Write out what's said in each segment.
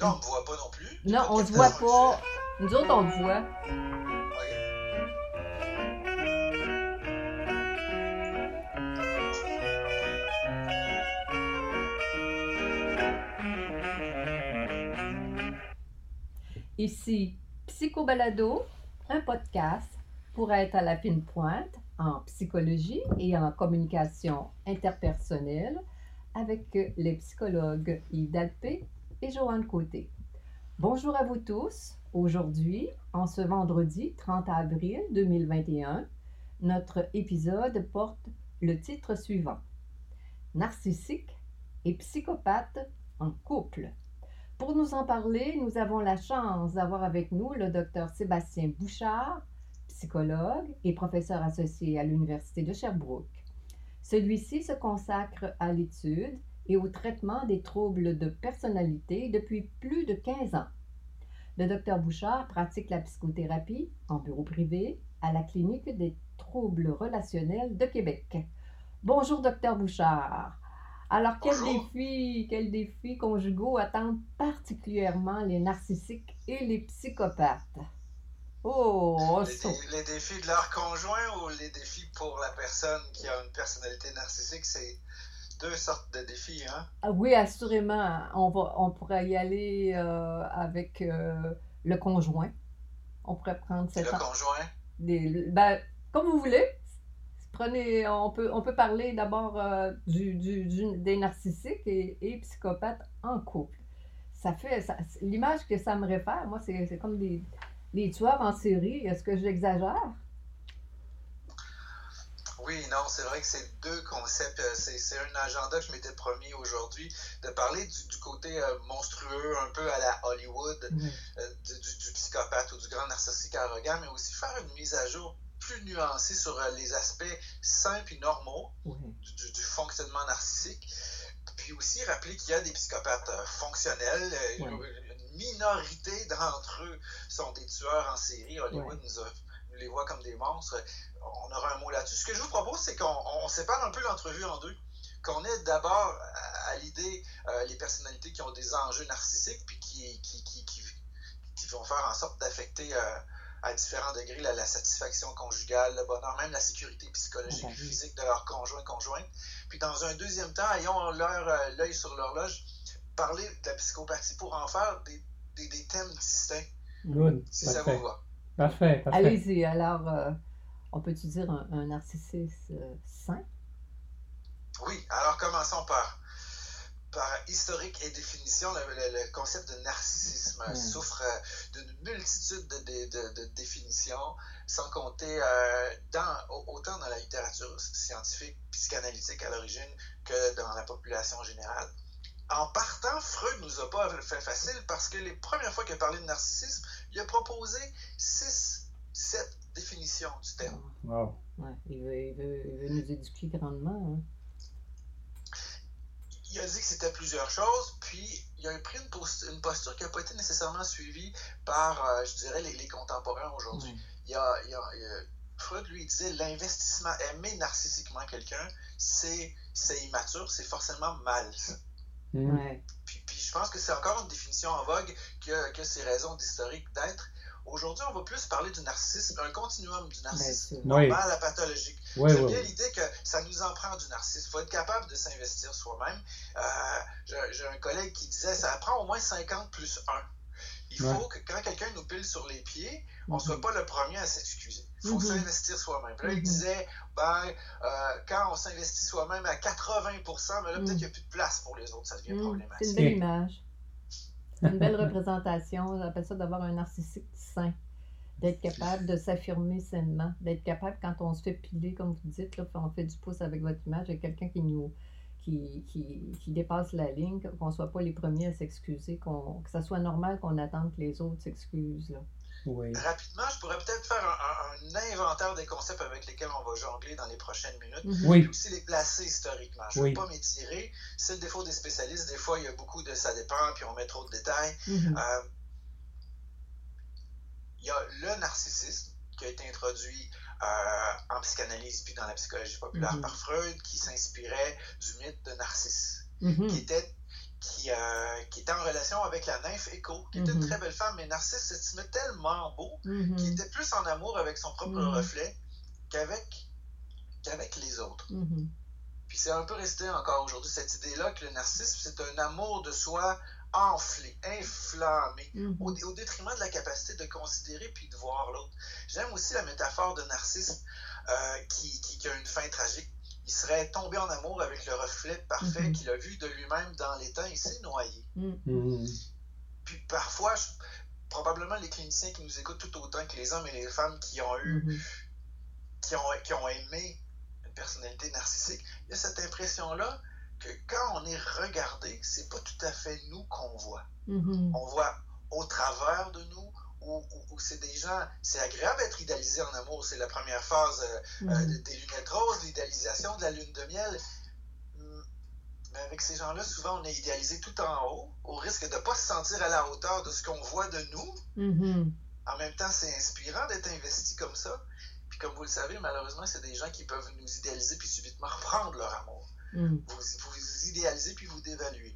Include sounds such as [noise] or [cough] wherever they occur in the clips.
Là, on ne voit pas non plus. Non, on ne voit pas. Nous autres, on le voit. Ici, Psychobalado, un podcast pour être à la fine pointe en psychologie et en communication interpersonnelle avec les psychologues Yves et Joanne Côté. Bonjour à vous tous. Aujourd'hui, en ce vendredi 30 avril 2021, notre épisode porte le titre suivant Narcissique et psychopathe en couple. Pour nous en parler, nous avons la chance d'avoir avec nous le docteur Sébastien Bouchard, psychologue et professeur associé à l'Université de Sherbrooke. Celui-ci se consacre à l'étude et au traitement des troubles de personnalité depuis plus de 15 ans. Le docteur Bouchard pratique la psychothérapie en bureau privé à la clinique des troubles relationnels de Québec. Bonjour, docteur Bouchard. Alors, quels défis, quels défis conjugaux attendent particulièrement les narcissiques et les psychopathes? Oh, les, les, défis de leur conjoint ou les défis pour la personne qui a une personnalité narcissique, c'est deux sortes de défis, hein? Ah oui, assurément. On, va, on pourrait y aller euh, avec euh, le conjoint. On pourrait prendre cette... Le conjoint? Des, ben, comme vous voulez prenez, on peut, on peut parler d'abord euh, du, du, des narcissiques et, et, psychopathes en couple. Ça fait, l'image que ça me réfère, moi, c'est comme des, les tueurs en série. Est-ce que j'exagère? Oui, non, c'est vrai que c'est deux concepts. Euh, c'est un agenda que je m'étais promis aujourd'hui, de parler du, côté euh, monstrueux, un peu à la Hollywood, du, du, psychopathe ou du grand narcissique arrogant, mais aussi faire une mise à jour plus nuancé sur euh, les aspects simples et normaux du, fonctionnement narcissique. Puis aussi rappeler qu'il y a des psychopathes euh, fonctionnels. Euh, une minorité d'entre eux sont des tueurs en série. Hollywood nous, les voit comme des monstres. On aura un mot là-dessus. Ce que je vous propose, c'est qu'on sépare un peu l'entrevue en deux qu'on ait d'abord à, l'idée les personnalités qui ont des enjeux narcissiques puis qui, qui, qui, qui vont faire en sorte d'affecter à différents degrés la, satisfaction conjugale, le bonheur, même la sécurité psychologique et physique de leur conjoint conjointe. Puis dans un deuxième temps, ayons leur euh, l'œil sur l'horloge, parler de la psychopathie pour en faire des, des, thèmes distincts. Good. Si ça vous va. Parfait, parfait. Allez-y, alors, euh, on peut-tu dire un, un narcissiste euh, sain? Oui, alors commençons par par historique et définition, le, concept de narcissisme hmm. souffre euh, d'une multitude de, définitions, sans compter euh, dans, autant dans la littérature scientifique, psychanalytique à l'origine, que dans la population générale. En partant, Freud nous a pas fait facile parce que les premières fois qu'il a parlé de narcissisme, il a proposé six, sept définitions du terme. Wow. Ouais, il, veut, nous éduquer grandement. Hein il a dit que c'était plusieurs choses, puis il a pris une, une posture qui n'a pas été nécessairement suivie par, euh, je dirais, les, contemporains aujourd'hui. Il, Freud lui disait l'investissement, aimer narcissiquement quelqu'un, c'est immature, c'est forcément mal. Mm. Puis, je pense que c'est encore une définition en vogue que, que ces raisons d'historique d'être. Aujourd'hui, on va plus parler du narcissisme, un continuum du narcissisme, normal à pathologique. J'aime bien l'idée que ça nous en prend du narcissisme. Il faut être capable de s'investir soi-même. Euh, j'ai un collègue qui disait ça prend au moins 50 plus 1. Il faut que quand quelqu'un nous pile sur les pieds, on ne soit mhm. pas le premier à s'excuser. Il faut mhm. s'investir soi-même. là, il mhm. disait, ben, euh, quand on s'investit soi-même à 80% mais là, peut-être qu'il n'y a plus de place pour les autres. Ça devient problématique. C'est une belle image une belle représentation. J'appelle ça d'avoir un narcissique sain. D'être capable de s'affirmer sainement. D'être capable, quand on se fait piler, comme vous dites, là, on fait du pouce avec votre image, il y a quelqu'un qui nous. Qui, qui, qui, dépasse la ligne, qu'on ne soit pas les premiers à s'excuser, que ça soit normal qu'on attende que les autres s'excusent. Rapidement, je pourrais peut-être faire un, inventaire des concepts avec lesquels on va jongler dans les prochaines minutes. Mhm. Oui. aussi les placer historiquement. Je ne veux pas m'étirer. C'est le défaut des spécialistes. Des fois, il y a beaucoup de ça dépend, puis on met trop de détails. Mhm. Euh, il y a le narcissisme qui a été introduit euh, en psychanalyse puis dans la psychologie populaire mhm. par Freud, qui s'inspirait du mythe de Narcisse, qui était qui, euh, qui était en relation avec la nymphe Echo, qui était une très belle femme, mais Narcisse s'estimait tellement beau qu'il était plus en amour avec son propre reflet qu'avec qu'avec les autres. Puis c'est un peu resté encore aujourd'hui cette idée-là que le narcissisme, c'est un amour de soi enflé, inflammé, au, détriment de la capacité de considérer puis de voir l'autre. J'aime aussi la métaphore de Narcisse euh, qui, qui, a une fin tragique il serait tombé en amour avec le reflet parfait mhm. qu'il a vu de lui-même dans les temps et s'est noyé. Puis parfois, probablement les cliniciens qui nous écoutent tout autant que les hommes et les femmes qui ont eu, qui, ont, qui ont aimé une personnalité narcissique, il y a cette impression-là que quand on est regardé, c'est pas tout à fait nous qu'on voit. On voit au travers de nous, où, c'est des gens, c'est agréable d'être idéalisé en amour, c'est la première phase euh, euh, mm-hmm. des lunettes roses, l'idéalisation de la lune de miel. Mm, mais avec ces gens-là, souvent, on est idéalisé tout en haut, au risque de ne pas se sentir à la hauteur de ce qu'on voit de nous. Mm-hmm. En même temps, c'est inspirant d'être investi comme ça. Puis comme vous le savez, malheureusement, c'est des gens qui peuvent nous idéaliser puis subitement reprendre leur amour. Mm. Vous, vous idéalisez puis vous dévaluez.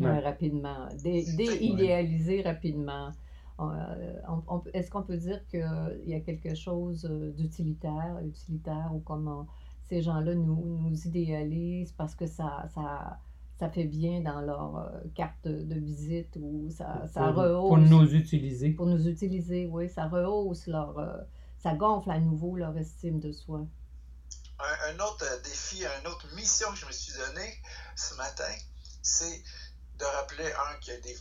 rapidement. Dé, rapidement. Euh, est-ce qu'on peut dire qu'il y a quelque chose euh, d'utilitaire, utilitaire, ou comment ces gens-là nous, nous idéalisent parce que ça, ça, ça fait bien dans leur euh, carte de visite ou ça, ça rehausse? Pour nous utiliser. Pour nous utiliser, oui. Ça rehausse leur. ça gonfle à nouveau leur estime de soi. Un, autre défi, une autre mission que je me suis donnée ce matin, c'est de rappeler, un, qu'il y a des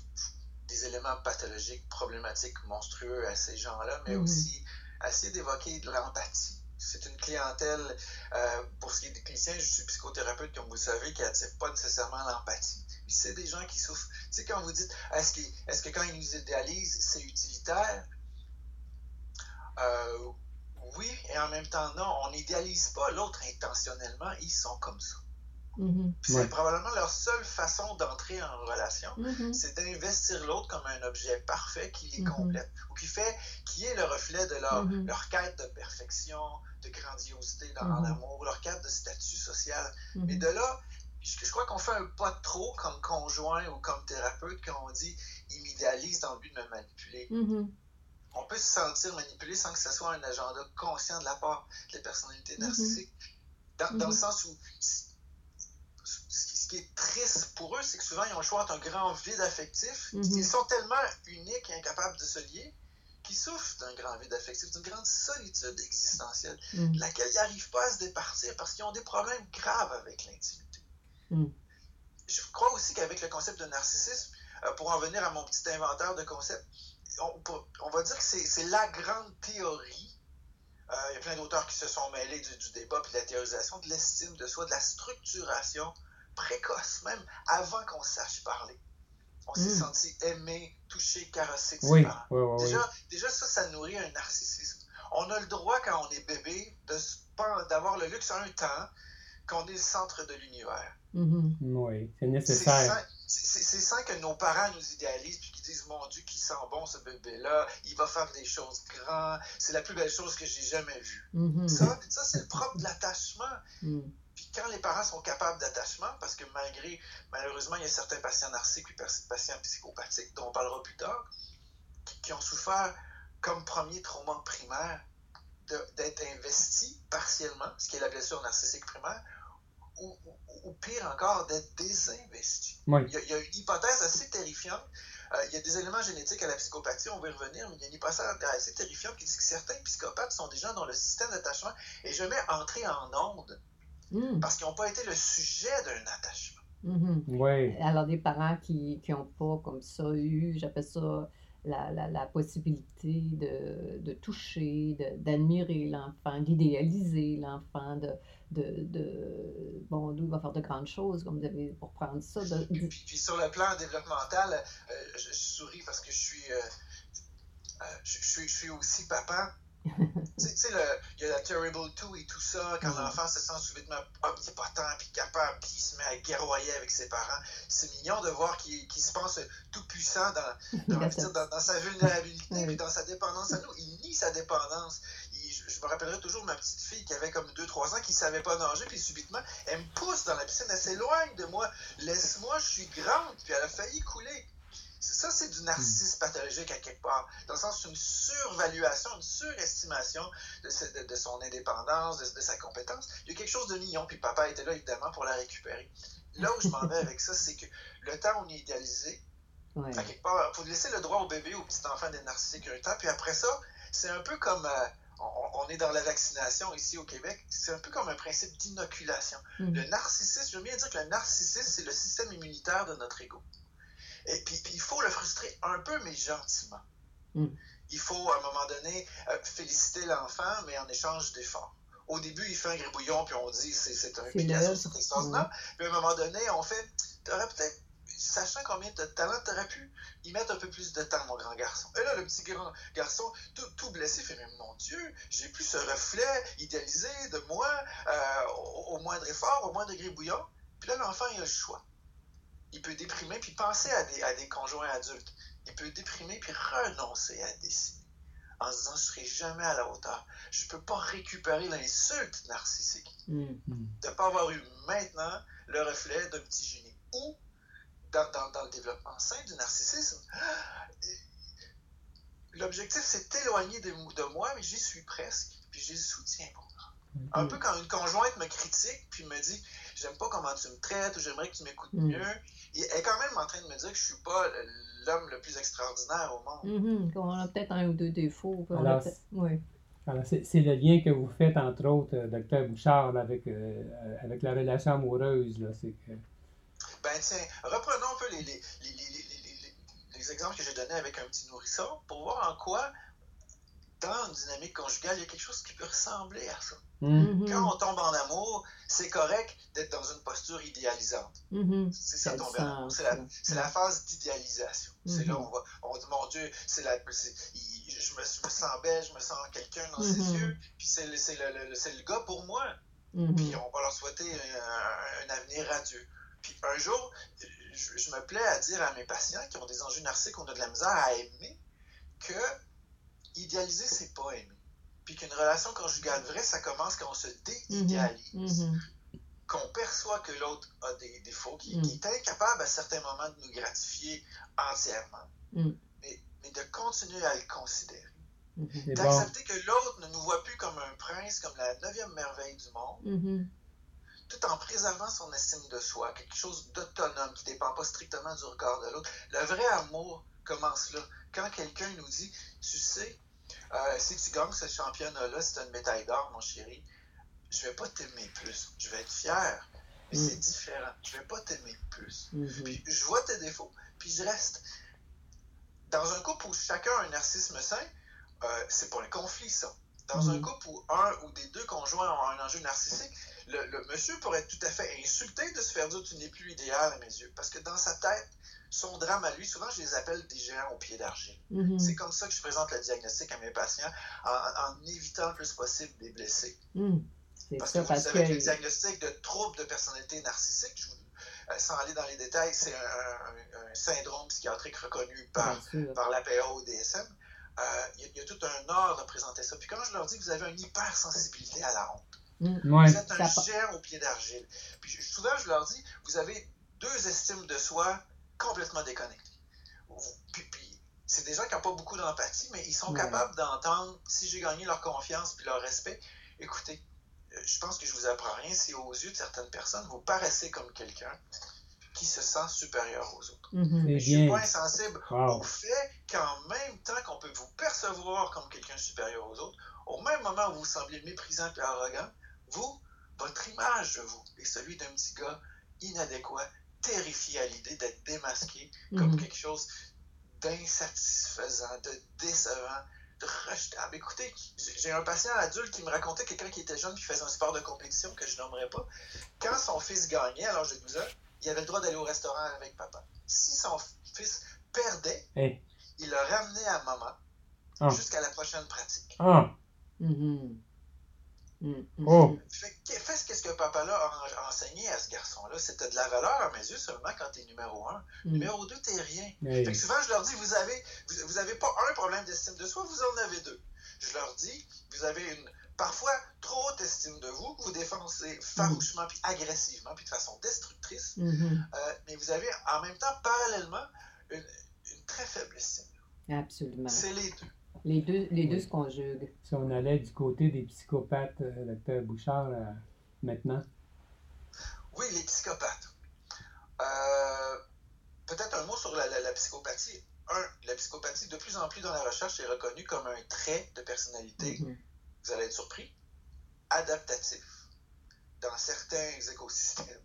des éléments pathologiques, problématiques, monstrueux à ces gens-là, mais mhm. aussi essayer d'évoquer de l'empathie. C'est une clientèle, euh, pour ce qui est des cliniciens, je suis psychothérapeute, comme vous le savez, qui n'attire pas nécessairement l'empathie. C'est des gens qui souffrent. Tu sais, quand vous dites, est-ce que, est que quand ils nous idéalisent, c'est utilitaire? Euh, oui, et en même temps, non, on n'idéalise pas l'autre intentionnellement, ils sont comme ça. Mm-hmm. C'est probablement leur seule façon d'entrer en relation, mm-hmm. c'est d'investir l'autre comme un objet parfait qui les mm-hmm. complète ou qui fait, qui est le reflet de leur, leur quête de perfection, de grandiosité dans l'amour, leur quête de statut social. Mais de là, je, crois qu'on fait un pas trop comme conjoint ou comme thérapeute quand on dit il m'idéalise dans le but de me manipuler. On peut se sentir manipulé sans que ce soit un agenda conscient de la part des personnalités narcissiques. Dans, dans le sens où ce qui est triste pour eux, c'est que souvent, ils ont le choix entre un grand vide affectif. Mhm. Ils sont tellement uniques et incapables de se lier qu'ils souffrent d'un grand vide affectif, d'une grande solitude existentielle, mhm. de laquelle ils n'arrivent pas à se départir parce qu'ils ont des problèmes graves avec l'intimité. Mhm. Je crois aussi qu'avec le concept de narcissisme, euh, pour en venir à mon petit inventaire de concepts, on, va dire que c'est la grande théorie il y a plein d'auteurs qui se sont mêlés du, débat puis de la théorisation de l'estime de soi, de la structuration précoce, même avant qu'on sache parler. On s'est hmm. senti aimé, touché, caressé de oui, déjà, déjà, ça, ça nourrit un narcissisme. On a le droit, quand on est bébé, d'avoir le luxe un temps qu'on est le centre de l'univers. Mm-hmm. Oui, c'est nécessaire. C'est ça que nos parents nous idéalisent puis disent Mon Dieu, qui sent bon ce bébé-là, il va faire des choses grandes, c'est la plus belle chose que j'ai jamais vue. Mm-hmm. Ça, ça c'est le propre de l'attachement. Mm. Puis quand les parents sont capables d'attachement, parce que malgré, malheureusement, il y a certains patients narcissiques et patients psychopathiques, dont on parlera plus tard, qui, ont souffert comme premier trauma primaire d'être investis partiellement, ce qui est la blessure narcissique primaire, ou, pire encore, d'être désinvesti. Il, y a, une hypothèse assez terrifiante. Euh, il y a des éléments génétiques à la psychopathie, on va y revenir, mais il y a une hypothèse assez terrifiante qui dit que certains psychopathes sont des gens dont le système d'attachement est jamais entré en onde hmm. parce qu'ils n'ont pas été le sujet d'un attachement. Mm-hmm. Alors, des parents qui n'ont pas comme ça eu, j'appelle ça la, la, la, possibilité de, de toucher, d'admirer l'enfant, d'idéaliser l'enfant, de, de, de, bon, il va faire de grandes choses, comme vous avez pour prendre ça. Puis, puis, sur le plan développemental, euh, je, souris parce que je suis, euh, euh, je, suis, je suis aussi papa [laughs] tu sais, il y a la Terrible 2 et tout ça, quand l'enfant se sent subitement omnipotent, puis capable, puis il se met à guerroyer avec ses parents. C'est mignon de voir qu'il se pense tout puissant dans, dans, [laughs] dans, sa vulnérabilité, puis dans sa dépendance à nous. Il nie sa dépendance. Je, me rappellerai toujours ma petite fille qui avait comme 2-3 ans qui ne savait pas nager, puis subitement, elle me pousse dans la piscine, elle s'éloigne de moi. Laisse-moi, je suis grande, puis elle a failli couler. Ça, c'est du narcissisme pathologique à quelque part. Dans le sens, une survaluation, une surestimation de, de, son indépendance, de, sa compétence. Il y a quelque chose de mignon, puis papa était là, évidemment, pour la récupérer. Là où je m'en vais avec ça, c'est que le temps on est idéalisé, à quelque part, il faut laisser le droit au bébé, au petit enfant d'être narcissique un temps, puis après ça, c'est un peu comme... Euh, on, est dans la vaccination ici au Québec, c'est un peu comme un principe d'inoculation. Mm. Le narcissisme, je veux bien dire que le narcissisme, c'est le système immunitaire de notre ego. Et puis, il faut le frustrer un peu, mais gentiment. Mm. Il faut, à un moment donné, euh, féliciter l'enfant, mais en échange d'efforts. Au début, il fait un gribouillon, puis on dit c'est un Picasso, c'est extraordinaire. Puis à un moment donné, on fait aurais peut-être, sachant combien de talent, aurais pu y mettre un peu plus de temps, mon grand garçon. Et là, le petit grand garçon, tout, blessé, fait Mais mon Dieu, j'ai plus ce reflet idéalisé de moi euh, au, au, moindre effort, au moindre gribouillon. Puis là, l'enfant, il a le choix il peut déprimer puis penser à des, à des conjoints adultes. Il peut déprimer puis renoncer à dessiner en se disant je ne serai jamais à la hauteur. Je ne peux pas récupérer l'insulte narcissique mm. de ne pas avoir eu maintenant le reflet d'un petit génie. Ou dans, dans, le développement sain du narcissisme, l'objectif c'est d'éloigner de, de, moi, mais j'y suis presque, puis j'y soutiens pour moi. Mm. Un peu quand une conjointe me critique puis me dit j'aime pas comment tu me traites ou j'aimerais que tu m'écoutes mm. mieux elle est quand même en train de me dire que je suis pas l'homme le plus extraordinaire au monde. Mm-hmm. On a peut-être un ou deux défauts. Alors, oui. c'est le lien que vous faites, entre autres, euh, docteur Bouchard, avec, euh, euh, avec la relation amoureuse. Là, c'est que... Ben tiens, reprenons un peu les, les, les, les exemples que j'ai donnés avec un petit nourrisson pour voir en quoi dans une dynamique conjugale, il y a quelque chose qui peut ressembler à ça. Mm-hmm. Quand on tombe en amour, c'est correct d'être dans une posture idéalisante. Mm-hmm. C'est ça tomber en amour. C'est la, phase d'idéalisation. C'est là où on va, on dit, mon Dieu, c'est la, je, me, je me sens belle, je me sens quelqu'un dans ses yeux, puis c'est le, le, le, gars pour moi. Puis on va leur souhaiter un, avenir radieux. Puis un jour, je, je, me plais à dire à mes patients qui ont des enjeux narcissiques, on a de la misère à aimer, que idéaliser, c'est pas aimer. Puis qu'une relation conjugale vraie, ça commence quand on se déidéalise, mm-hmm. Mm-hmm. qu'on perçoit que l'autre a des défauts, qu'il mm. est incapable à certains moments de nous gratifier entièrement, mm. mais, mais, de continuer à le considérer. Mm-hmm. D'accepter que l'autre ne nous voit plus comme un prince, comme la neuvième merveille du monde, tout en préservant son estime de soi, quelque chose d'autonome qui ne dépend pas strictement du regard de l'autre. Le vrai amour commence là. Quand quelqu'un nous dit, tu sais, euh, si tu gagnes ce championnat-là, c'est une médaille d'or, mon chéri, je vais pas t'aimer plus. Je vais être fier, mais c'est mm. différent. Je vais pas t'aimer plus. Mm-hmm. Puis je vois tes défauts, puis je reste. Dans un couple où chacun a un narcissisme sain, euh, c'est pas un conflit, ça. Dans un mm. couple où un ou des deux conjoints ont un enjeu narcissique, le, le, monsieur pourrait être tout à fait insulté de se faire dire tu n'es plus idéal à mes yeux. Parce que dans sa tête, son drame à lui, souvent je les appelle des géants au pied d'argile. Mm-hmm. C'est comme ça que je présente le diagnostic à mes patients, en, évitant le plus possible les blessés. Mm. Parce que vous savez que... le diagnostic de trouble de personnalité narcissique, euh, sans aller dans les détails, c'est un, syndrome psychiatrique reconnu par, par l'APA ou DSM. Euh, il y, a tout un art de présenter ça. Puis quand je leur dis que vous avez une hypersensibilité à la honte, mm. vous êtes un géant au pied d'argile. Puis souvent, je leur dis, vous avez deux estimes de soi complètement déconnectés. Puis, c'est des gens qui n'ont pas beaucoup d'empathie, mais ils sont capables d'entendre, si j'ai gagné leur confiance puis leur respect, écoutez, euh, je pense que je vous apprends rien si aux yeux de certaines personnes, vous paraissez comme quelqu'un qui se sent supérieur aux autres. Mm-hmm. Je suis pas insensible au fait qu'en même temps qu'on peut vous percevoir comme quelqu'un supérieur aux autres, au même moment où vous semblez méprisant et arrogant, vous, votre image de vous est celui d'un petit gars inadéquat, terrifié à l'idée d'être démasqué comme mhm. quelque chose d'insatisfaisant, de décevant, de rejetable. Écoutez, j'ai un patient adulte qui me racontait quelqu'un qui était jeune qui faisait un sport de compétition que je nommerai pas. Quand son fils gagnait à l'âge de 12 ans, il avait le droit d'aller au restaurant avec papa. Si son fils perdait, il le ramenait à maman ah. jusqu'à la prochaine pratique. Ah. Mm, mm, oh. Mm. Fais, ce que papa-là a enseigné à ce garçon-là? C'était de la valeur à mes yeux seulement quand t'es numéro un. Numéro deux, t'es rien. Fait que souvent, je leur dis, vous avez, vous, avez pas un problème d'estime de soi, vous en avez deux. je leur dis, vous avez une parfois trop haute estime de vous, que vous défoncez farouchement puis agressivement puis de façon destructrice, Mhm. euh, mais vous avez en même temps, parallèlement, une, une très faible estime. Absolument. C'est les deux. Les deux, les deux Oui. se conjuguent. Si on allait du côté des psychopathes, euh, docteur Bouchard, euh, maintenant? Oui, les psychopathes. Euh, Peut-être un mot sur la, la- la psychopathie. Un, la psychopathie, de plus en plus dans la recherche, est reconnue comme un trait de personnalité, Mhm. vous allez être surpris, adaptatif dans certains écosystèmes.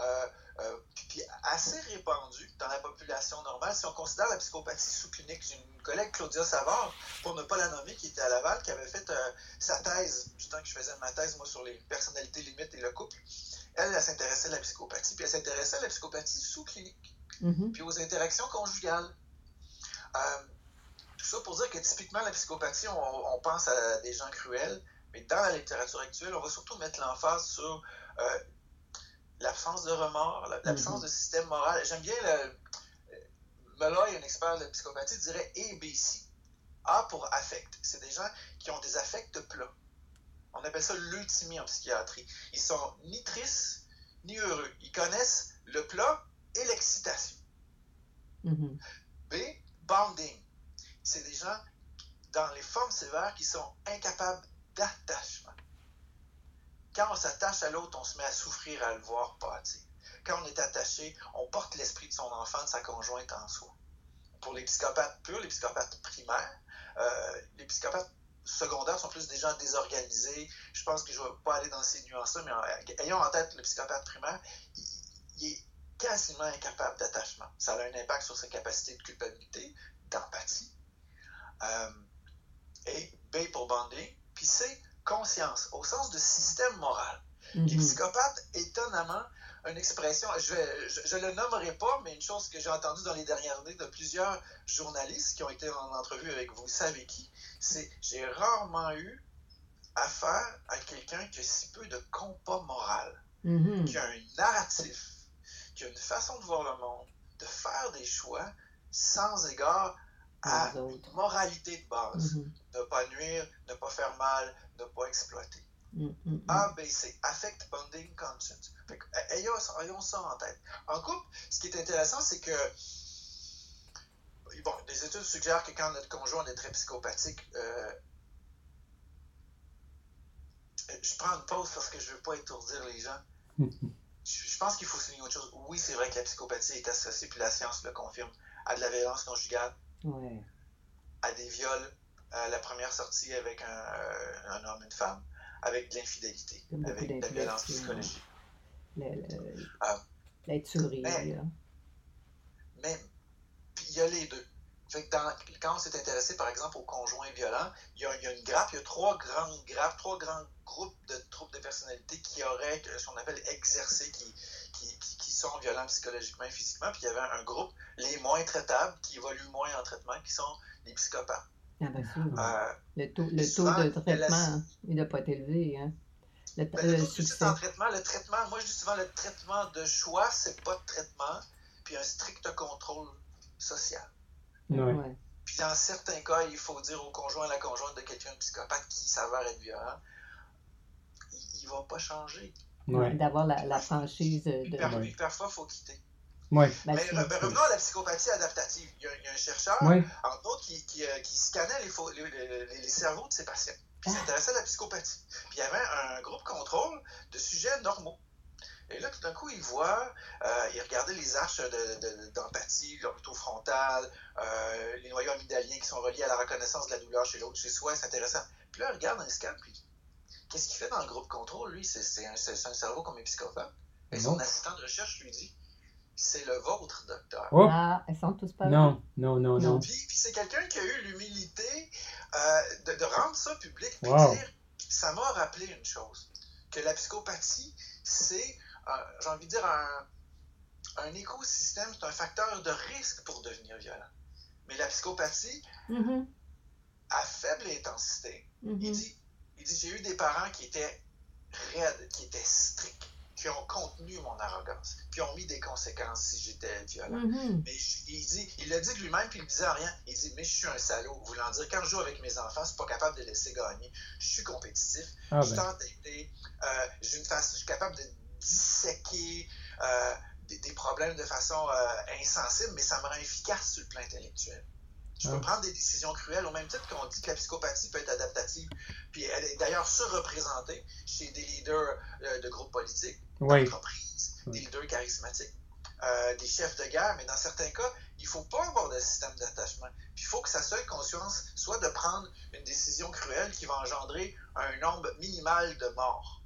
Euh, euh, puis assez répandu dans la population normale. Si on considère la psychopathie sous-clinique, j'ai une collègue, Claudia Savard, pour ne pas la nommer, qui était à Laval, qui avait fait euh, sa thèse, du temps que je faisais ma thèse, moi, sur les personnalités limites et le couple. Elle, elle s'intéressait à la psychopathie, puis elle s'intéressait à la psychopathie sous-clinique, Mhm. puis aux interactions conjugales. Euh, tout ça pour dire que typiquement, la psychopathie, on, on pense à des gens cruels, mais dans la littérature actuelle, on va surtout mettre l'emphase sur euh, l'absence de remords, la- l'absence Mhm. de système moral. J'aime bien le. Meloy, un expert de psychopathie, dirait ABC. A pour affect. C'est des gens qui ont des affects plats. On appelle ça l'euthymie en psychiatrie. Ils sont ni tristes ni heureux. Ils connaissent le plat et l'excitation. Mhm. B, bonding. C'est des gens dans les formes sévères qui sont incapables d'attachement. Quand on s'attache à l'autre, on se met à souffrir à le voir pâtir. Quand on est attaché, on porte l'esprit de son enfant, de sa conjointe en soi. Pour les psychopathes purs, les psychopathes primaires, euh, les psychopathes secondaires sont plus des gens désorganisés. Je pense que je ne vais pas aller dans ces nuances-là, mais en- ayons en tête le psychopathe primaire, il, il est quasiment incapable d'attachement. Ça a un impact sur sa capacité de culpabilité, d'empathie. Euh, et B pour bander. Puis C, conscience, au sens de système moral. Les Mhm. psychopathes, étonnamment, une expression, je ne le nommerai pas, mais une chose que j'ai entendue dans les dernières années de plusieurs journalistes qui ont été en entrevue avec vous savez qui, c'est j'ai rarement eu affaire à quelqu'un qui a si peu de compas moral Mhm. qui a un narratif, qui a une façon de voir le monde, de faire des choix sans égard à Les autres. une moralité de base. Mhm. Ne pas nuire, ne pas faire mal, ne pas exploiter. Mhm. Mhm. A, B, C, affect, bonding, conscience. Fait que, euh, ayons, ayons ça en tête. En couple, ce qui est intéressant, c'est que bon, des études suggèrent que quand notre conjoint est très psychopathique, euh, je prends une pause parce que je ne veux pas étourdir les gens. Je je pense qu'il faut souligner autre chose. Oui, c'est vrai que la psychopathie est associée, puis la science le confirme, à de la violence conjugale, Ouais. à des viols, à la première sortie avec un, euh, un homme, une femme, avec de l'infidélité, avec de la violence psychologique. Le- Ah. La tuerie, Mais- là. Mais puis il y a les deux. Fait que dans- quand on s'est intéressé, par exemple, aux conjoints violents, il y, a, il y a une grappe, il y a trois grandes grappes, trois grands groupes de troubles de personnalité qui auraient que- ce qu'on appelle exercé, qui, qui, qui- qui sont violents psychologiquement et physiquement. Puis il y avait un groupe, les moins traitables, qui évoluent moins en traitement, qui sont les psychopathes. Ah, ben, sûr. Euh, Le taux, le souvent, taux de traitement, il n'a pas été élevé. Hein? Le, ben, le le taux de suicide succès. en traitement, le traitement, moi je dis souvent le traitement de choix, c'est pas de traitement, puis un strict contrôle social. Ouais. Puis dans certains cas, il faut dire au conjoint à la conjointe de quelqu'un de psychopathe qui s'avère être violent, il, il va pas changer. Ouais. D'avoir la, la franchise de. Puis parfois, il faut quitter. Ouais. Ben, Mais ben, revenons à la psychopathie adaptative. Il y a, il y a un chercheur, Ouais. entre autres, qui, qui, euh, qui scannait les, faux- les- les- les cerveaux de ses patients. Puis il Ah. s'intéressait à la psychopathie. Puis il y avait un groupe contrôle de sujets normaux. Et là, tout d'un coup, il voit, euh, il regardait les arches de- de- d'empathie, l'orbito frontal, euh, les noyaux amygdaliens qui sont reliés à la reconnaissance de la douleur chez l'autre, chez soi, c'est intéressant. Puis là, il regarde un scan, puis qu'est-ce qu'il fait dans le groupe contrôle, lui? C'est un, cerveau comme un psychopathe. Et son assistant de recherche lui dit, c'est le vôtre, docteur. Oh! Ah, elles sont tous pas Non, non, non, Non. non. Puis, puis c'est quelqu'un qui a eu l'humilité euh, de, de rendre ça public puis Wow. dire ça m'a rappelé une chose que la psychopathie c'est euh, j'ai envie de dire un, un écosystème c'est un facteur de risque pour devenir violent mais la psychopathie Mhm, à faible intensité il dit il dit j'ai eu des parents qui étaient raides qui étaient stricts qui ont contenu mon arrogance, puis ont mis des conséquences si j'étais violent. Mhm. Mais je- il dit, il l'a dit de lui-même, puis il disait rien. Il dit, mais je suis un salaud. Voulant dire, quand je joue avec mes enfants, je suis pas capable de les laisser gagner. Je suis compétitif. Ah je ben. Euh, j'ai une face, je suis capable de disséquer euh, des, des problèmes de façon euh, insensible, mais ça me rend efficace sur le plan intellectuel. Je peux Ah. prendre des décisions cruelles au même titre qu'on dit que la psychopathie peut être adaptative. Puis elle est d'ailleurs surreprésentée chez des leaders euh, de groupes politiques, Oui. d'entreprises, des leaders charismatiques, euh, des chefs de guerre, mais dans certains cas, il ne faut pas avoir de système d'attachement. Puis il faut que sa seule conscience soit de prendre une décision cruelle qui va engendrer un nombre minimal de morts.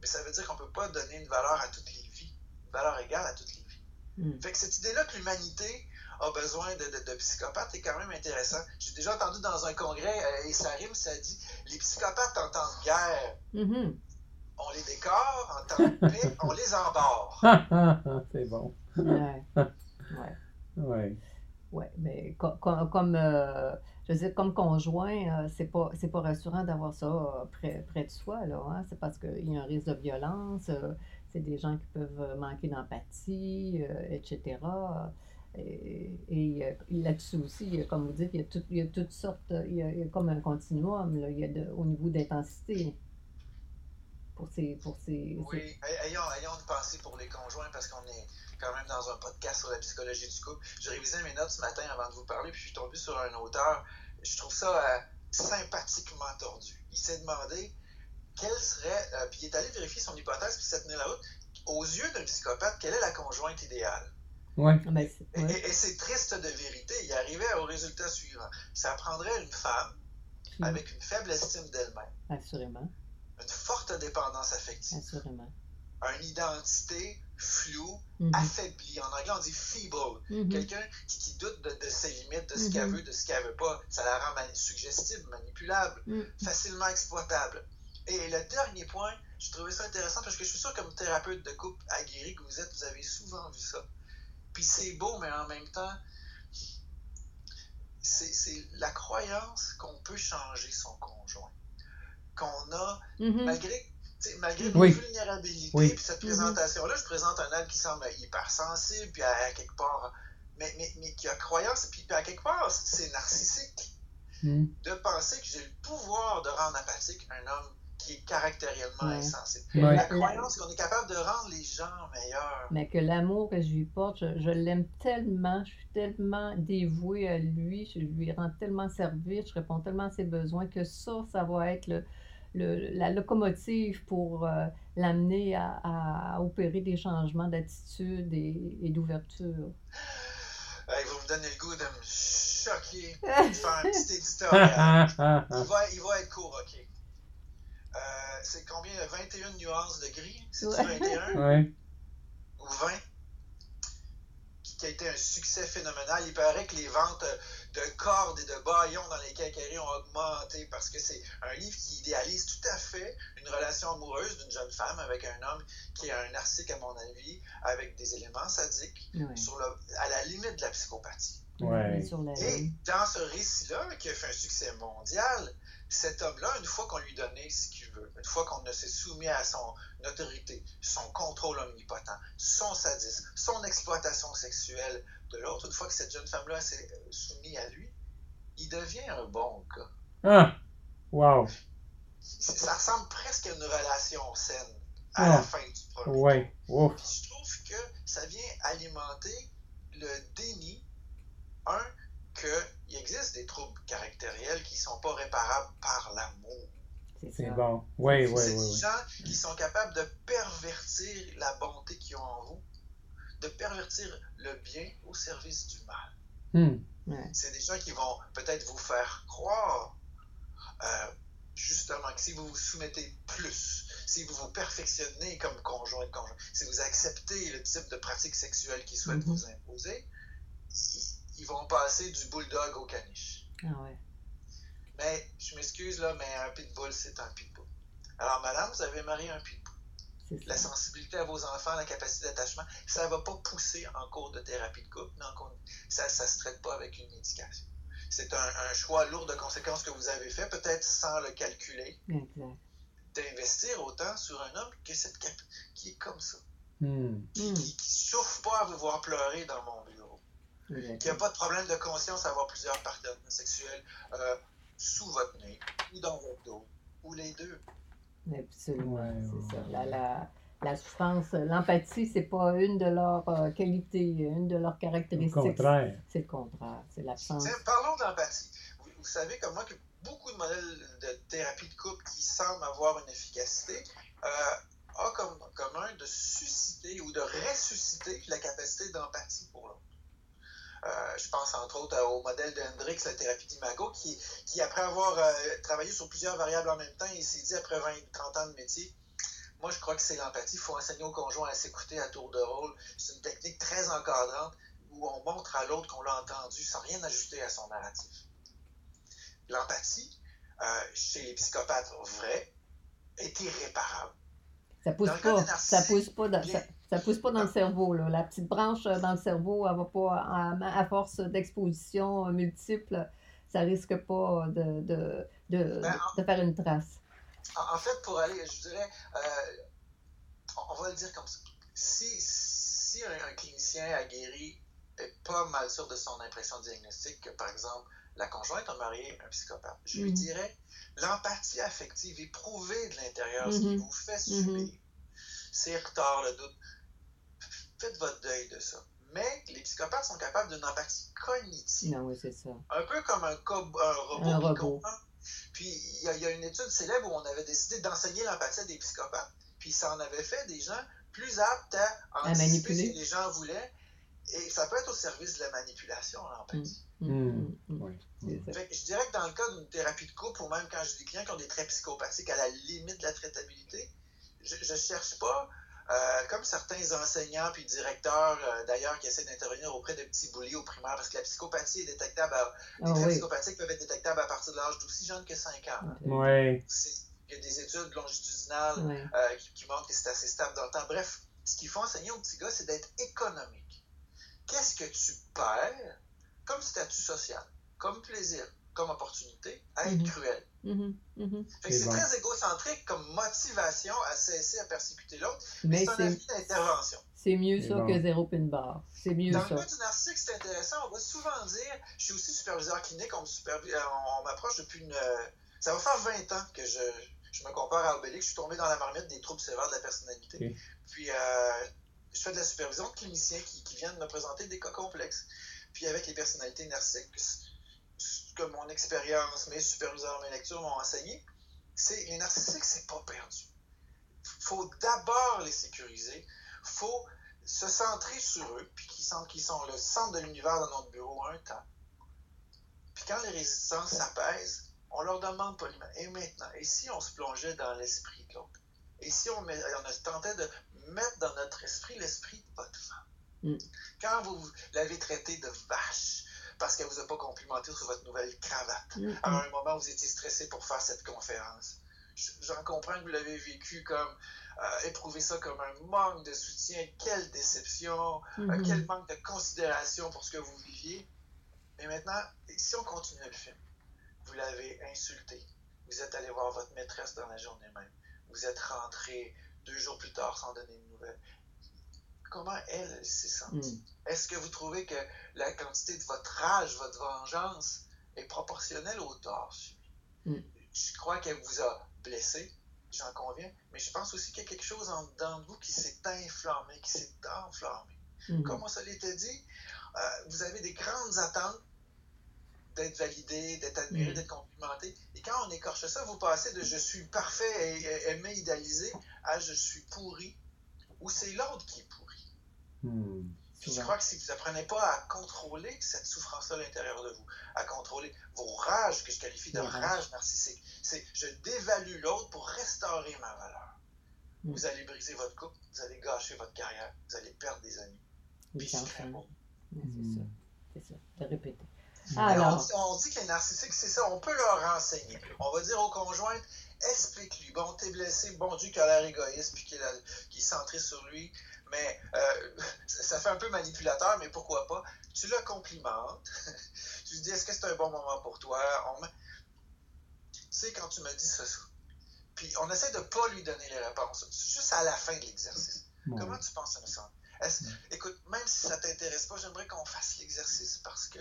Mais ça veut dire qu'on ne peut pas donner une valeur à toutes les vies, une valeur égale à toutes les vies. Mm. Fait que cette idée-là que l'humanité a besoin de, de- de psychopathes est quand même intéressant. J'ai déjà entendu dans un congrès, euh, et ça rime, ça dit les psychopathes en temps de guerre, Mhm. on les décore, en temps de paix, on les embarre. [laughs] [laughs] C'est bon. Ouais. Ouais. Oui. Ouais, mais co- co- comme, euh, je veux dire, comme conjoint, euh, c'est pas, c'est pas rassurant d'avoir ça près, près de soi, là, hein. C'est parce qu'il y a un risque de violence, c'est des gens qui peuvent manquer d'empathie, euh, etc. Et, et, là-dessus aussi, comme vous dites, il y a, tout- il y a toutes sortes, il y a, comme un continuum, là, il y a de- au niveau d'intensité pour ces, pour ces, ces- Oui, ay- ayons, ayons une pensée pour les conjoints parce qu'on est quand même dans un podcast sur la psychologie du couple. J'ai révisé mes notes ce matin avant de vous parler, puis je suis tombé sur un auteur. Je trouve ça euh, sympathiquement tordu. Il s'est demandé quelle serait, euh, puis il est allé vérifier son hypothèse, puis ça tenait la route. Aux yeux d'un psychopathe, quelle est la conjointe idéale? Oui. Ah, ben, Et, ouais, et- et c'est triste de vérité. Il arrivait au résultat suivant. Ça prendrait une femme avec une faible estime d'elle-même, assurément, une forte dépendance affective, assurément. une identité floue, Mhm. affaiblie. En anglais, on dit feeble. Mhm. Quelqu'un qui, qui doute de, de ses limites, de ce Mhm. qu'elle veut, de ce qu'elle veut pas. Ça la rend mani- suggestible, manipulable, Mm. facilement exploitable. Et le dernier point, je trouvais ça intéressant parce que je suis sûr, comme thérapeute de couple aguerri que vous êtes, vous avez souvent vu ça. Puis c'est beau, mais en même temps, c'est la croyance qu'on peut changer son conjoint. Qu'on a, Mhm. malgré, malgré Oui. nos vulnérabilités, Oui. puis cette présentation-là, je présente un homme qui semble hypersensible, puis à, à quelque part, mais, mais, mais qui a croyance, puis, puis à quelque part, c'est narcissique Hmm. de penser que j'ai le pouvoir de rendre apathique un homme qui est caractériellement Ouais. insensible. Ouais. La croyance qu'on est capable de rendre les gens meilleurs. Mais que l'amour que je lui porte, je, je l'aime tellement, je suis tellement dévouée à lui, je lui rends tellement service, je réponds tellement à ses besoins que ça, ça va être le, le- la locomotive pour euh, l'amener à, à opérer des changements d'attitude et, et d'ouverture. Hey, vous me donnez le goût de me choquer, [laughs] de faire un petit éditorial. Il va, il va être court, ok. Euh, c'est combien? 21 nuances de gris? C'est Ouais. 21 [laughs] Oui. ou 20 qui, qui a été un succès phénoménal. Il paraît que les ventes de cordes et de baillons dans les quincailleries ont augmenté parce que c'est un livre qui idéalise tout à fait une relation amoureuse d'une jeune femme avec un homme qui est un narcissique, à mon avis, avec des éléments sadiques Ouais. sur le- à la limite de la psychopathie. Ouais. Et dans ce récit-là, qui a fait un succès mondial, cet homme-là, une fois qu'on lui donnait ce qu'il veut, une fois qu'on s'est soumis à son autorité, son contrôle omnipotent, son sadisme, son exploitation sexuelle de l'autre, une fois que cette jeune femme-là s'est euh, soumise à lui, il devient un bon gars. Ah! Wow! Ça ressemble presque à une relation saine à la Ah. fin du premier. Ouais. Ouf! Puis je trouve que ça vient alimenter le déni, un, qu'il existe des troubles caractériels qui ne sont pas réparables par l'amour. C'est C'est bon. Oui, oui, C'est oui. des oui. gens qui sont capables de pervertir la bonté qu'ils ont en vous, de pervertir le bien au service du mal. Hmm. Ouais. C'est des gens qui vont peut-être vous faire croire, euh, justement, que si vous vous soumettez plus, si vous vous perfectionnez comme conjoint de conjoint, si vous acceptez le type de pratique sexuelle qu'ils souhaitent Mhm. vous imposer, ils, vont passer du bulldog au caniche. Ah ouais. Mais, je m'excuse là, mais un pitbull, c'est un pitbull. Alors, madame, vous avez marié un pitbull. La sensibilité à vos enfants, la capacité d'attachement, ça ne va pas pousser en cours de thérapie de couple, cours- ça ne se traite pas avec une médication. C'est un, un choix lourd de conséquences que vous avez fait, peut-être sans le calculer. D'investir autant sur un homme que cette qui est comme ça. Hmm. Qui, qui souffre pas à vous voir pleurer dans mon bureau. Qui n'a pas de problème de conscience à avoir plusieurs partenaires sexuels euh, sous votre nez, ou dans votre dos, ou les deux. Absolument, Ouais, c'est ouais. ça. La, la, la souffrance, l'empathie, c'est pas une de leurs euh, qualités, une de leurs caractéristiques. contraire. C'est le contraire, c'est l'absence. Parlons d'empathie. Vous, vous savez comme moi que beaucoup de modèles de thérapie de couple qui semblent avoir une efficacité euh, ont comme commun de susciter ou de ressusciter la capacité d'empathie pour l'autre. Euh, je pense entre autres au modèle de Hendrix, la thérapie d'imago, qui, qui après avoir euh, travaillé sur plusieurs variables en même temps, il s'est dit après 20-30 ans de métier, moi je crois que c'est l'empathie, il faut enseigner au conjoint à s'écouter à tour de rôle. C'est une technique très encadrante où on montre à l'autre qu'on l'a entendu sans rien ajouter à son narratif. L'empathie, euh, chez les psychopathes vrais, est irréparable. Ça pousse pas, ça pousse pas, dans, bien- ça, ça pousse pas dans le cerveau. Là. La petite branche euh, dans le cerveau, elle va pas, à, à force d'exposition euh, multiple, ça risque pas de, de, de, Ben, de faire une trace. En, fait, pour aller, je dirais, euh, on, va le dire comme ça. Si, si un, un clinicien aguerri est pas mal sûr de son impression diagnostique que, par exemple, la conjointe a marié un psychopathe, je lui Mhm. dirais l'empathie affective éprouvée de l'intérieur, ce qui Mhm. vous fait subir, c'est retard, le doute. Faites votre deuil de ça. Mais les psychopathes sont capables d'une empathie cognitive Non, oui, c'est ça. un peu comme un, co- un robot Un robot. Puis il y, a- il y a une étude célèbre où on avait décidé d'enseigner l'empathie à des psychopathes. Puis ça en avait fait des gens plus aptes à À anticiper manipuler. ce que les gens voulaient. Et ça peut être au service de la manipulation, l'empathie. Mm, Hmm. mm, mm. Oui. C'est ça. Fait que je dirais que dans le cas d'une thérapie de couple, ou même quand j'ai des clients qui ont des traits psychopathiques à la limite de la traitabilité, je ne cherche pas, comme certains enseignants puis directeurs euh, d'ailleurs qui essaient d'intervenir auprès de petits boulis au primaire, parce que la psychopathie est détectable, à, les Ah traits oui. psychopathiques peuvent être détectables à partir de l'âge d'aussi jeune que 5 ans. Oui. Il y a des études longitudinales euh, qui, qui montrent que c'est assez stable dans le temps. Bref, ce qu'il faut enseigner aux petits gars, c'est d'être économique. Qu'est-ce que tu perds comme statut social, comme plaisir, comme opportunité à être Mhm. cruel? Mhm, mhm. Fait que C'est c'est bon. très égocentrique comme motivation à cesser à persécuter l'autre, Mais mais c'est un avis d'intervention. c'est mieux C'est ça bon. que zéro pin bar. C'est mieux Dans ça. le cas du narcissique, c'est intéressant. On va souvent dire, je suis aussi superviseur clinique, on euh, on, on m'approche depuis une. euh, Ça va faire 20 ans que je, je me compare à Obélix. Je suis tombé dans la marmite des troubles sévères de la personnalité. Puis, euh, je fais de la supervision de cliniciens qui, qui viennent me présenter des cas complexes. Puis, avec les personnalités narcissiques, que mon expérience, mes superviseurs, mes lectures m'ont enseigné, c'est les narcissiques, c'est pas perdu. faut d'abord les sécuriser. faut se centrer sur eux, puis qu'ils sentent qu'ils sont le centre de l'univers dans notre bureau un temps. Puis quand les résistances s'apaisent, on leur demande poliment, et maintenant, et si on se plongeait dans l'esprit de l'autre? Et si on, met- on tentait de mettre dans notre esprit l'esprit de votre femme? Mm. Quand vous l'avez traité de vache, parce qu'elle vous a pas complimenté sur votre nouvelle cravate, Mm, à un moment où vous étiez stressé pour faire cette conférence. J'en comprends que vous l'avez vécu comme, euh, éprouvé ça comme un manque de soutien, quelle déception, euh, Mhm. quel manque de considération pour ce que vous viviez. Mais maintenant, si on continue le film, vous l'avez insulté, vous êtes allé voir votre maîtresse dans la journée même, vous êtes rentré deux jours plus tard sans donner de nouvelles. Comment elle, s'est sentie? Mm. Est-ce que vous trouvez que la quantité de votre rage, votre vengeance est proportionnelle au tort subi? Mm. Je crois qu'elle vous a blessé, j'en conviens, mais je pense aussi qu'il y a quelque chose en dedans de vous qui s'est inflammé, qui s'est enflammé. Mhm. Comme on se l'était dit, euh, vous avez des grandes attentes d'être validé, d'être admiré, Mm. d'être complimenté. Et quand on écorche ça, vous passez de je suis parfait et et aimé, idéalisé à je suis pourri, ou c'est l'autre qui est pourri. Hmm. Puis je crois que si vous apprenez pas à contrôler cette souffrance-là à l'intérieur de vous, à contrôler vos rages, que je qualifie de rage narcissique, c'est je dévalue l'autre pour restaurer ma valeur. Mm. Vous allez briser votre couple, vous allez gâcher votre carrière, vous allez perdre des amis. Oui, Puis ça c'est très. Ouais, C'est ça. Mm. C'est ça. De répéter. On, Alors, dit- on dit que les narcissiques, c'est ça, on peut leur enseigner. On va dire aux conjointes, explique-lui, bon, t'es blessé, bon Dieu qui a l'air égoïste, puis qu'il a- qu'il est centré sur lui, mais euh, ça fait un peu manipulateur, mais pourquoi pas? Tu le complimentes, [laughs] tu lui dis, est-ce que c'est un bon moment pour toi? On Tu sais, quand tu me dis ça, ça, puis on essaie de ne pas lui donner les réponses, juste à la fin de l'exercice. Comment tu penses à ça? Écoute, même si ça ne t'intéresse pas, j'aimerais qu'on fasse l'exercice parce que.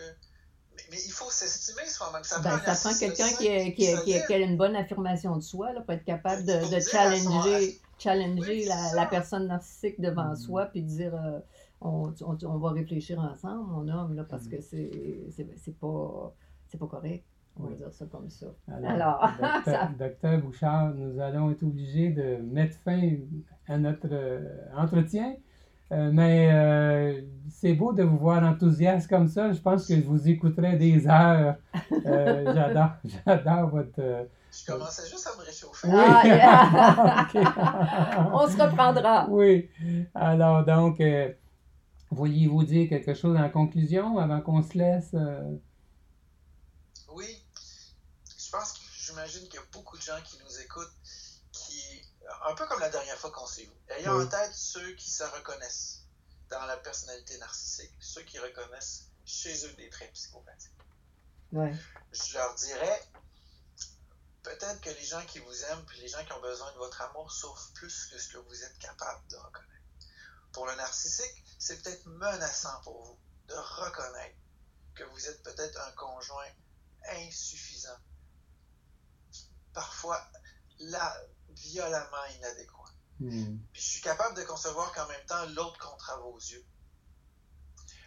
Mais, il faut s'estimer soi-même. Ça, ben, ça prend quelqu'un qui, qui, qui, a une bonne affirmation de soi là, pour être capable de, de challenger, challenger la, la, personne narcissique devant mm. soi puis dire euh, on, on, on, va réfléchir ensemble, mon homme, là, parce mm. que c'est pas, pas correct. On va dire ça comme ça. Alors, [laughs] [laughs] docteur, Bouchard, nous allons être obligés de mettre fin à notre euh, entretien. Euh, mais euh, c'est beau de vous voir enthousiaste comme ça. Je pense que je vous écouterai des heures. j'adore, [laughs] j'adore votre. Je commençais juste à me réchauffer. Ah, [laughs] [laughs] On se reprendra. Oui. Alors, donc, vouliez-vous dire quelque chose en conclusion avant qu'on se laisse? j'imagine qu'il y a beaucoup de gens qui nous écoutent qui, un peu comme la dernière fois qu'on s'est vu, ayant en tête ceux qui se reconnaissent dans la personnalité narcissique, ceux qui reconnaissent chez eux des traits psychopathiques. Je leur dirais, peut-être que les gens qui vous aiment, puis les gens qui ont besoin de votre amour souffrent plus que ce que vous êtes capable de reconnaître. Pour le narcissique, c'est peut-être menaçant pour vous de reconnaître que vous êtes peut-être un conjoint insuffisant parfois là, violemment inadéquat. Hmm. Puis je suis capable de concevoir qu'en même temps, l'autre compte à vos yeux.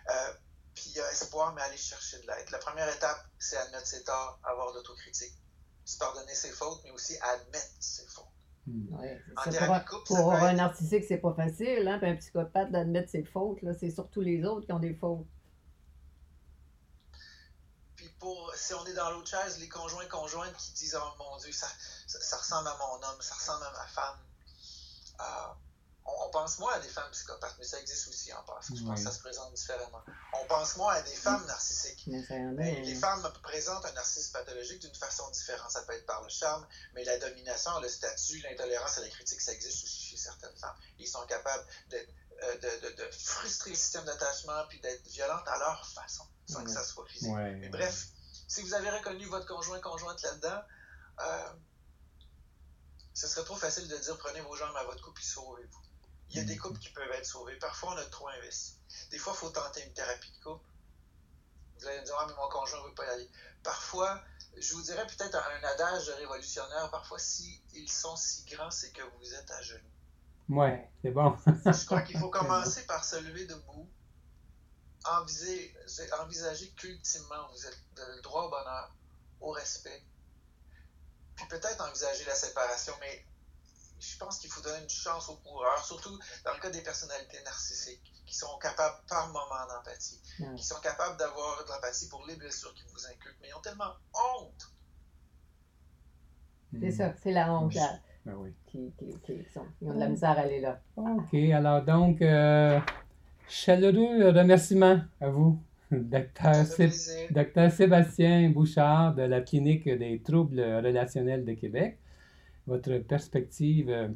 Euh, puis il y a espoir, mais aller chercher de l'aide. La première étape, c'est admettre ses torts, avoir d'autocritique. Se pardonner ses fautes, mais aussi admettre ses fautes. Hmm. pour, un narcissique, c'est pas facile, hein? un psychopathe d'admettre ses fautes, c'est surtout les autres qui ont des fautes pour, si on est dans l'autre chaise, les conjoints conjointes qui disent Oh mon Dieu, ça, ça, ressemble à mon homme, ça ressemble à ma femme. Euh, on, pense moins à des femmes psychopathes, mais ça existe aussi en passant. Je pense que ça se présente différemment. On pense moins à des femmes narcissiques. Mais, les femmes présentent un narcissisme pathologique d'une façon différente. Ça peut être par le charme, mais la domination, le statut, l'intolérance à la critique, ça existe aussi chez certaines femmes. Ils sont capables euh, de, de, de, frustrer le système d'attachement puis d'être violentes à leur façon sans que ça soit physique. Mais bref, si vous avez reconnu votre conjoint, conjointe là-dedans, euh, ce serait trop facile de dire prenez vos jambes à votre couple et sauvez-vous. Il y a des couples qui peuvent être sauvés. Parfois, on a trop investi. Des fois, il faut tenter une thérapie de couple. Vous allez me dire, ah, mais mon conjoint ne veut pas y aller. Parfois, je vous dirais peut-être un adage révolutionnaire, parfois, si ils sont si grands, c'est que vous êtes à genoux. Ouais, c'est bon. je crois qu'il faut [laughs] commencer par se lever debout, envisager, envisager qu'ultimement, vous êtes le droit au bonheur, au respect, puis peut-être envisager la séparation, mais je pense qu'il faut donner une chance aux coureurs, surtout dans le cas des personnalités narcissiques, qui sont capables par moment d'empathie, qui sont capables d'avoir de l'empathie pour les blessures qui vous inculquent, mais ils ont tellement honte. C'est ça, c'est la honte là, ben oui. qui, qui, qui sont, ils ont de la misère à aller là. OK, alors donc, euh, Chaleureux remerciement à vous, [laughs] docteur, Sébastien Bouchard de la Clinique des troubles relationnels de Québec. Votre perspective euh,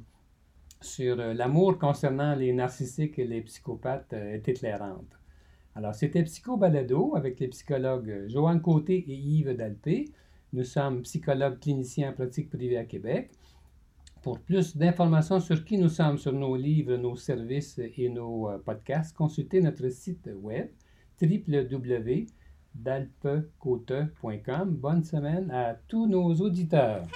sur euh, l'amour concernant les narcissiques et les psychopathes euh, est éclairante. Alors, c'était Psycho Balado avec les psychologues Joanne Côté et Yves Dalpé. Nous sommes psychologues cliniciens en pratique privée à Québec. Pour plus d'informations sur qui nous sommes, sur nos livres, nos services et nos podcasts, consultez notre site web www.dalpecote.com. Bonne semaine à tous nos auditeurs.